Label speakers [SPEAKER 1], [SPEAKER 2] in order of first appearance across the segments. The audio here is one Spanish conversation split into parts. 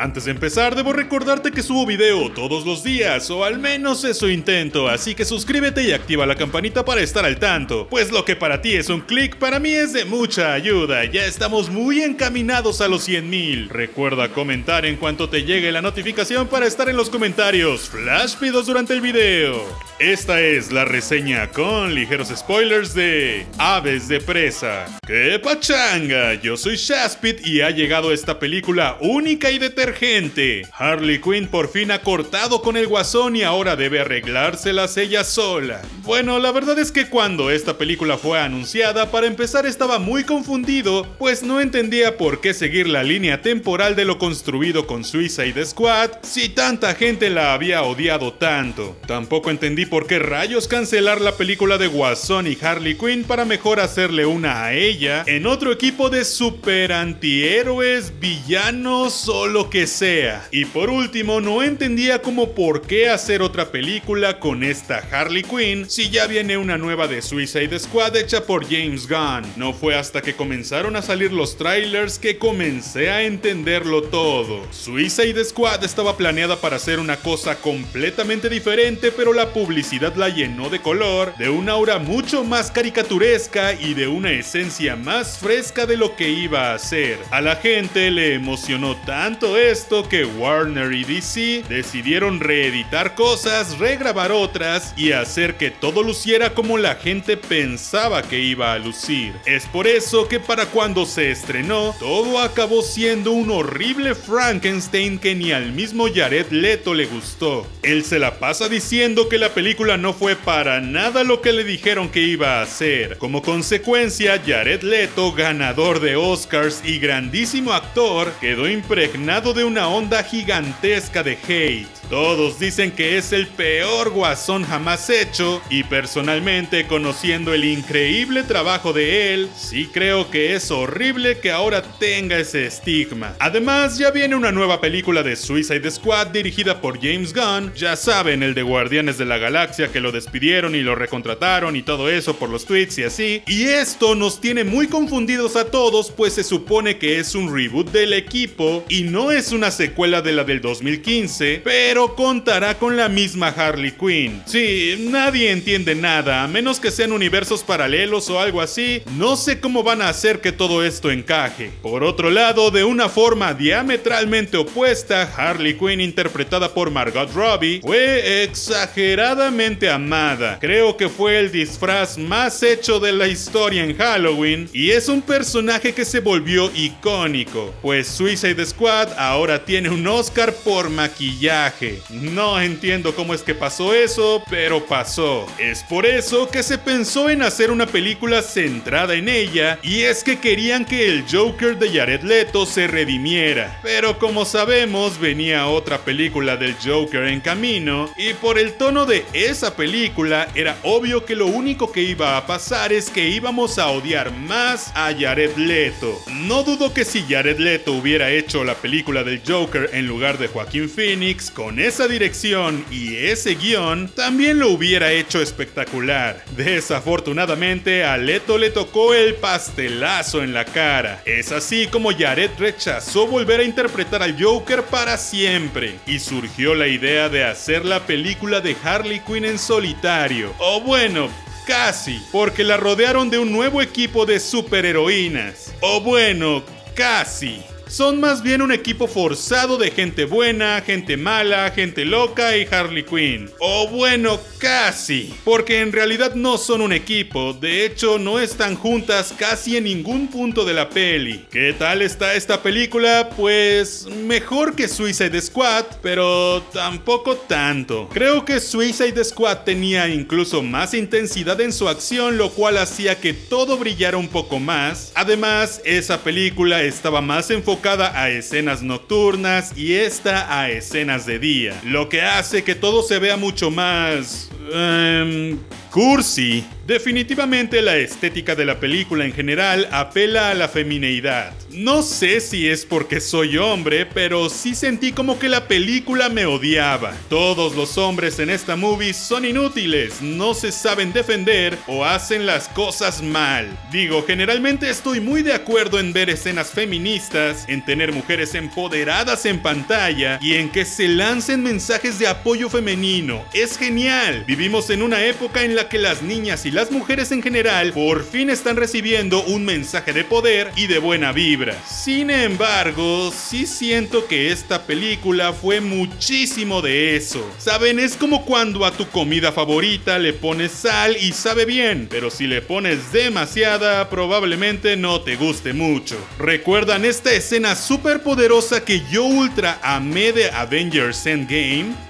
[SPEAKER 1] Antes de empezar, debo recordarte que subo video todos los días, o al menos eso intento, así que suscríbete y activa la campanita para estar al tanto, pues lo que para ti es un clic, para mí es de mucha ayuda, ya estamos muy encaminados a los 100.000. Recuerda comentar en cuanto te llegue la notificación para estar en los comentarios, flash pidos durante el video. Esta es la reseña con ligeros spoilers de Aves de Presa. ¡Qué pachanga! Yo soy Shaspit y ha llegado esta película única y detergente. Harley Quinn por fin ha cortado con el guasón y ahora debe arreglárselas ella sola. Bueno, la verdad es que cuando esta película fue anunciada, para empezar estaba muy confundido, pues no entendía por qué seguir la línea temporal de lo construido con Suicide Squad si tanta gente la había odiado tanto. Tampoco entendí por qué rayos cancelar la película de Guasón y Harley Quinn para mejor hacerle una a ella en otro equipo de super antihéroes, villanos o lo sea. Y por último, no entendía como por qué hacer otra película con esta Harley Quinn si ya viene una nueva de Suicide Squad hecha por James Gunn. No fue hasta que comenzaron a salir los trailers que comencé a entenderlo todo. Suicide Squad estaba planeada para hacer una cosa completamente diferente, pero la publicidad la llenó de color, de una aura mucho más caricaturesca y de una esencia más fresca de lo que iba a ser. A la gente le emocionó tanto esto que Warner y DC decidieron reeditar cosas, regrabar otras y hacer que todo luciera como la gente pensaba que iba a lucir. Es por eso que para cuando se estrenó, todo acabó siendo un horrible Frankenstein que ni al mismo Jared Leto le gustó. Él se la pasa diciendo que la película no fue para nada lo que le dijeron que iba a hacer. Como consecuencia, Jared Leto, ganador de Oscars y grandísimo actor, quedó impregnado de una onda gigantesca de hate. Todos dicen que es el peor guasón jamás hecho y personalmente conociendo el increíble trabajo de él, sí creo que es horrible que ahora tenga ese estigma. Además, ya viene una nueva película de Suicide Squad dirigida por James Gunn, ya saben, el de Guardianes de la Galaxia que lo despidieron y lo recontrataron y todo eso por los tweets y así. Y esto nos tiene muy confundidos a todos pues se supone que es un reboot del equipo y no es una secuela de la del 2015, pero contará con la misma Harley Quinn. Sí, nadie entiende nada, a menos que sean universos paralelos o algo así, no sé cómo van a hacer que todo esto encaje. Por otro lado, de una forma diametralmente opuesta, Harley Quinn interpretada por Margot Robbie fue exageradamente amada. Creo que fue el disfraz más hecho de la historia en Halloween y es un personaje que se volvió icónico, pues Suicide Squad ahora tiene un Oscar por maquillaje. No entiendo cómo es que pasó eso, pero pasó. Es por eso que se pensó en hacer una película centrada en ella, y es que querían que el Joker de Jared Leto se redimiera. Pero como sabemos, venía otra película del Joker en camino, y por el tono de esa película era obvio que lo único que iba a pasar es que íbamos a odiar más a Jared Leto. No dudo que si Jared Leto hubiera hecho la película del Joker en lugar de Joaquín Phoenix, con esa dirección y ese guion, también lo hubiera hecho espectacular. Desafortunadamente, a Leto le tocó el pastelazo en la cara. Es así como Jared rechazó volver a interpretar al Joker para siempre, y surgió la idea de hacer la película de Harley Quinn en solitario. O bueno, casi, porque la rodearon de un nuevo equipo de superheroínas. O bueno, casi son más bien un equipo forzado de gente buena, gente mala, gente loca y Harley Quinn. O bueno, casi, porque en realidad no son un equipo, de hecho no están juntas casi en ningún punto de la peli. ¿Qué tal está esta película? Pues mejor que Suicide Squad, pero tampoco tanto. Creo que Suicide Squad tenía incluso más intensidad en su acción, lo cual hacía que todo brillara un poco más. Además, esa película estaba más enfocada a escenas nocturnas y esta a escenas de día, lo que hace que todo se vea mucho más Em, cursi. Definitivamente la estética de la película en general apela a la femineidad. No sé si es porque soy hombre, pero sí sentí como que la película me odiaba. Todos los hombres en esta movie son inútiles, no se saben defender o hacen las cosas mal. Digo, generalmente estoy muy de acuerdo en ver escenas feministas, en tener mujeres empoderadas en pantalla y en que se lancen mensajes de apoyo femenino. Es genial. Vivimos en una época en la que las niñas y las mujeres en general por fin están recibiendo un mensaje de poder y de buena vibra. Sin embargo, sí siento que esta película fue muchísimo de eso. Saben, es como cuando a tu comida favorita le pones sal y sabe bien, pero si le pones demasiada probablemente no te guste mucho. ¿Recuerdan esta escena súper poderosa que yo ultra amé de Avengers Endgame?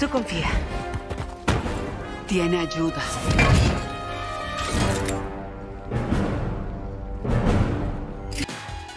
[SPEAKER 2] Tú confía. Tiene ayuda.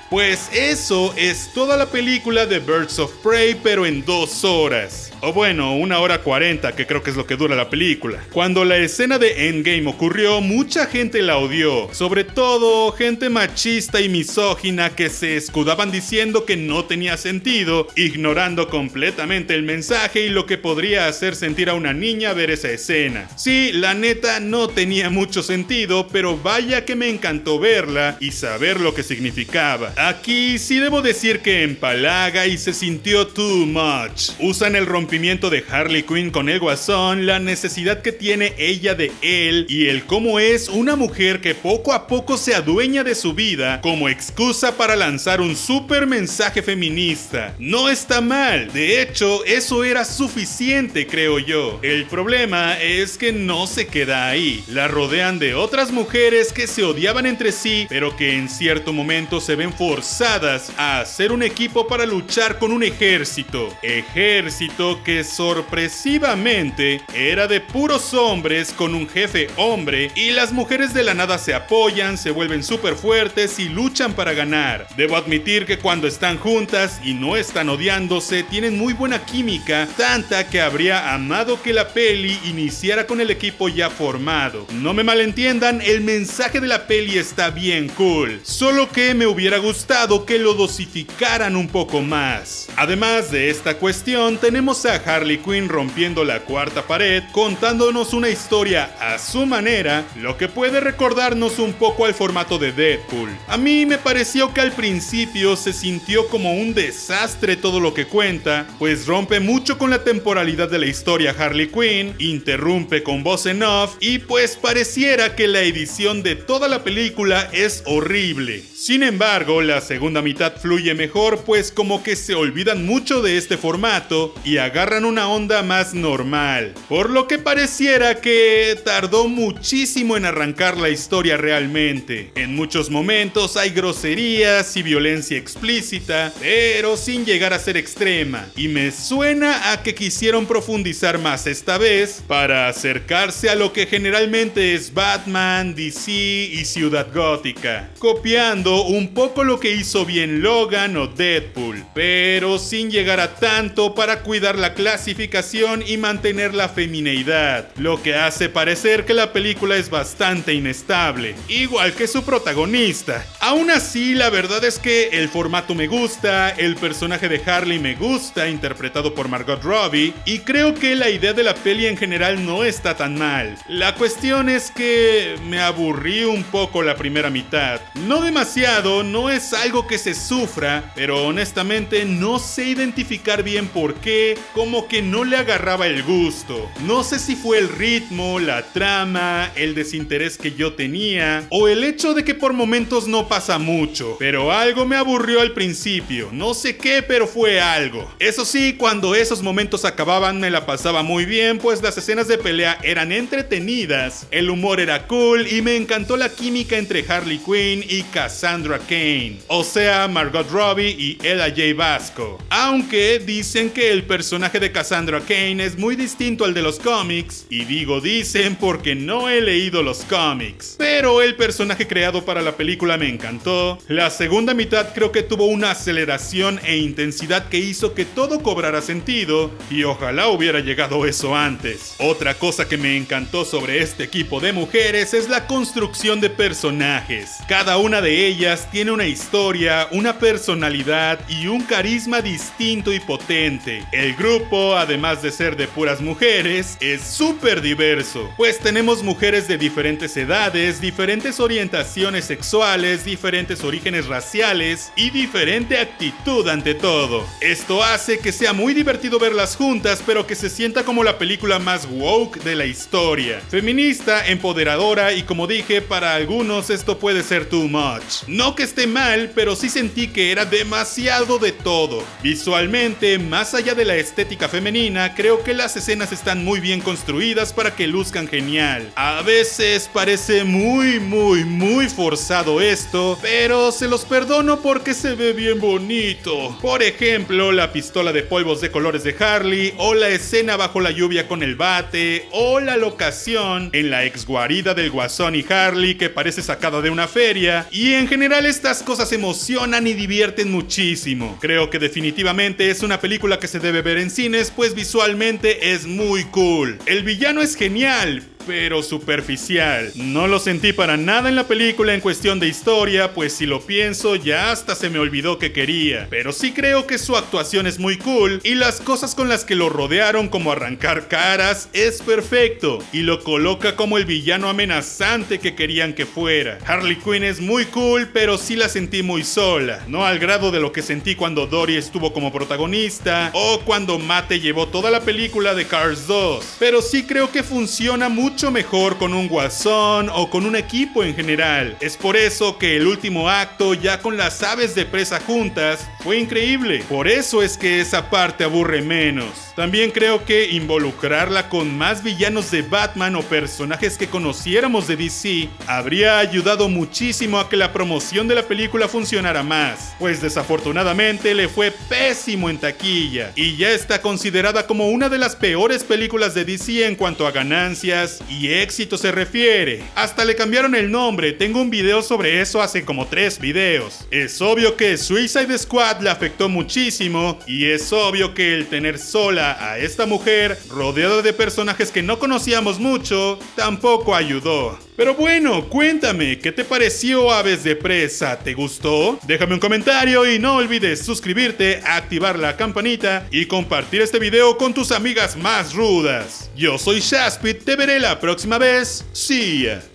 [SPEAKER 1] Pues eso es toda la película de Birds of Prey, pero en dos horas. O bueno, una hora cuarenta, que creo que es lo que dura la película. Cuando la escena de Endgame ocurrió, mucha gente la odió. Sobre todo, gente machista y misógina que se escudaban diciendo que no tenía sentido, ignorando completamente el mensaje y lo que podría hacer sentir a una niña ver esa escena. Sí, la neta no tenía mucho sentido, pero vaya que me encantó verla y saber lo que significaba. Aquí sí debo decir que empalaga y se sintió too much. Usan el rompimiento de Harley Quinn con el guasón, la necesidad que tiene ella de él y el cómo es una mujer que poco a poco se adueña de su vida como excusa para lanzar un super mensaje feminista. No está mal, de hecho eso era suficiente creo yo. El problema es que no se queda ahí. La rodean de otras mujeres que se odiaban entre sí, pero que en cierto momento se ven forzadas a hacer un equipo para luchar con un ejército. Ejército que sorpresivamente era de puros hombres con un jefe hombre y las mujeres de la nada se apoyan, se vuelven súper fuertes y luchan para ganar. Debo admitir que cuando están juntas y no están odiándose, tienen muy buena química, tanta que habría amado que la peli iniciara con el equipo ya formado. No me malentiendan, el mensaje de la peli está bien cool, solo que me hubiera gustado que lo dosificaran un poco más. Además de esta cuestión, tenemos a Harley Quinn rompiendo la cuarta pared, contándonos una historia a su manera, lo que puede recordarnos un poco al formato de Deadpool. A mí me pareció que al principio se sintió como un desastre todo lo que cuenta, pues rompe mucho con la temporalidad de la historia Harley Quinn, interrumpe con voz en off y pues pareciera que la edición de toda la película es horrible. Sin embargo, la segunda mitad fluye mejor pues como que se olvidan mucho de este formato y agarran una onda más normal, por lo que pareciera que tardó muchísimo en arrancar la historia realmente. En muchos momentos hay groserías y violencia explícita, pero sin llegar a ser extrema, y me suena a que quisieron profundizar más esta vez para acercarse a lo que generalmente es Batman, DC y Ciudad Gótica, copiando un poco lo que hizo bien Logan o Deadpool, pero sin llegar a tanto para cuidar la clasificación y mantener la femineidad, lo que hace parecer que la película es bastante inestable, igual que su protagonista. Aún así, la verdad es que el formato me gusta, el personaje de Harley me gusta, interpretado por Margot Robbie, y creo que la idea de la peli en general no está tan mal. La cuestión es que me aburrí un poco la primera mitad, no demasiado no es algo que se sufra, pero honestamente no sé identificar bien por qué, como que no le agarraba el gusto. No sé si fue el ritmo, la trama, el desinterés que yo tenía, o el hecho de que por momentos no pasa mucho, pero algo me aburrió al principio, no sé qué, pero fue algo. Eso sí, cuando esos momentos acababan me la pasaba muy bien, pues las escenas de pelea eran entretenidas, el humor era cool y me encantó la química entre Harley Quinn y Cassandra Sandra Kane, o sea, Margot Robbie y Ella J. Vasco. Aunque dicen que el personaje personaje de Cassandra Kane es muy distinto al de los cómics, y digo dicen porque no he leído los cómics. Pero el personaje creado para la película me encantó. La segunda mitad creo que tuvo una aceleración e intensidad que hizo que todo cobrara sentido, y ojalá hubiera llegado eso antes. Otra cosa que me encantó sobre este equipo de mujeres es la construcción de personajes. Cada una de ellas tiene una historia, una personalidad y un carisma distinto y potente. El grupo, además de ser de puras mujeres, es súper diverso, pues tenemos mujeres de diferentes edades, diferentes orientaciones sexuales, diferentes orígenes raciales y diferente actitud ante todo. Esto hace que sea muy divertido verlas juntas, pero que se sienta como la película más woke de la historia. Feminista, empoderadora y como dije, para algunos esto puede ser too much. No que esté mal, pero sí sentí que era demasiado de todo. Visualmente, más allá de la estética femenina, creo que las escenas están muy bien construidas para que luzcan genial. A veces parece muy, muy, muy forzado esto, pero se los perdono porque se ve bien bonito. Por ejemplo, la pistola de polvos de colores de Harley, o la escena bajo la lluvia con el bate, o la locación en la ex guarida del Guasón y Harley que parece sacada de una feria. Y en general estas cosas emocionan y divierten muchísimo. Creo que definitivamente es una película que se debe ver en cines, pues visualmente es muy cool. El villano es genial, pero superficial. No lo sentí para nada en la película en cuestión de historia, pues si lo pienso ya hasta se me olvidó que quería. Pero sí creo que su actuación es muy cool y las cosas con las que lo rodearon como arrancar caras es perfecto y lo coloca como el villano amenazante que querían que fuera. Harley Quinn es muy cool, pero sí la sentí muy sola, no al grado de lo que sentí cuando Dory estuvo como protagonista o cuando Mate llevó toda la película de Cars 2. Pero sí creo que funciona mucho mucho mejor con un guasón o con un equipo en general. Es por eso que el último acto, ya con las aves de presa juntas, fue increíble. Por eso es que esa parte aburre menos. También creo que involucrarla con más villanos de Batman o personajes que conociéramos de DC habría ayudado muchísimo a que la promoción de la película funcionara más, pues desafortunadamente le fue pésimo en taquilla y ya está considerada como una de las peores películas de DC en cuanto a ganancias y éxito se refiere. Hasta le cambiaron el nombre, tengo un video sobre eso hace como tres videos. Es obvio que Suicide Squad le afectó muchísimo y es obvio que el tener sola a esta mujer, rodeada de personajes que no conocíamos mucho, tampoco ayudó. Pero bueno, cuéntame, ¿qué te pareció Aves de Presa? ¿Te gustó? Déjame un comentario y no olvides suscribirte, activar la campanita y compartir este video con tus amigas más rudas. Yo soy Shaspit, te veré la próxima vez. See ya.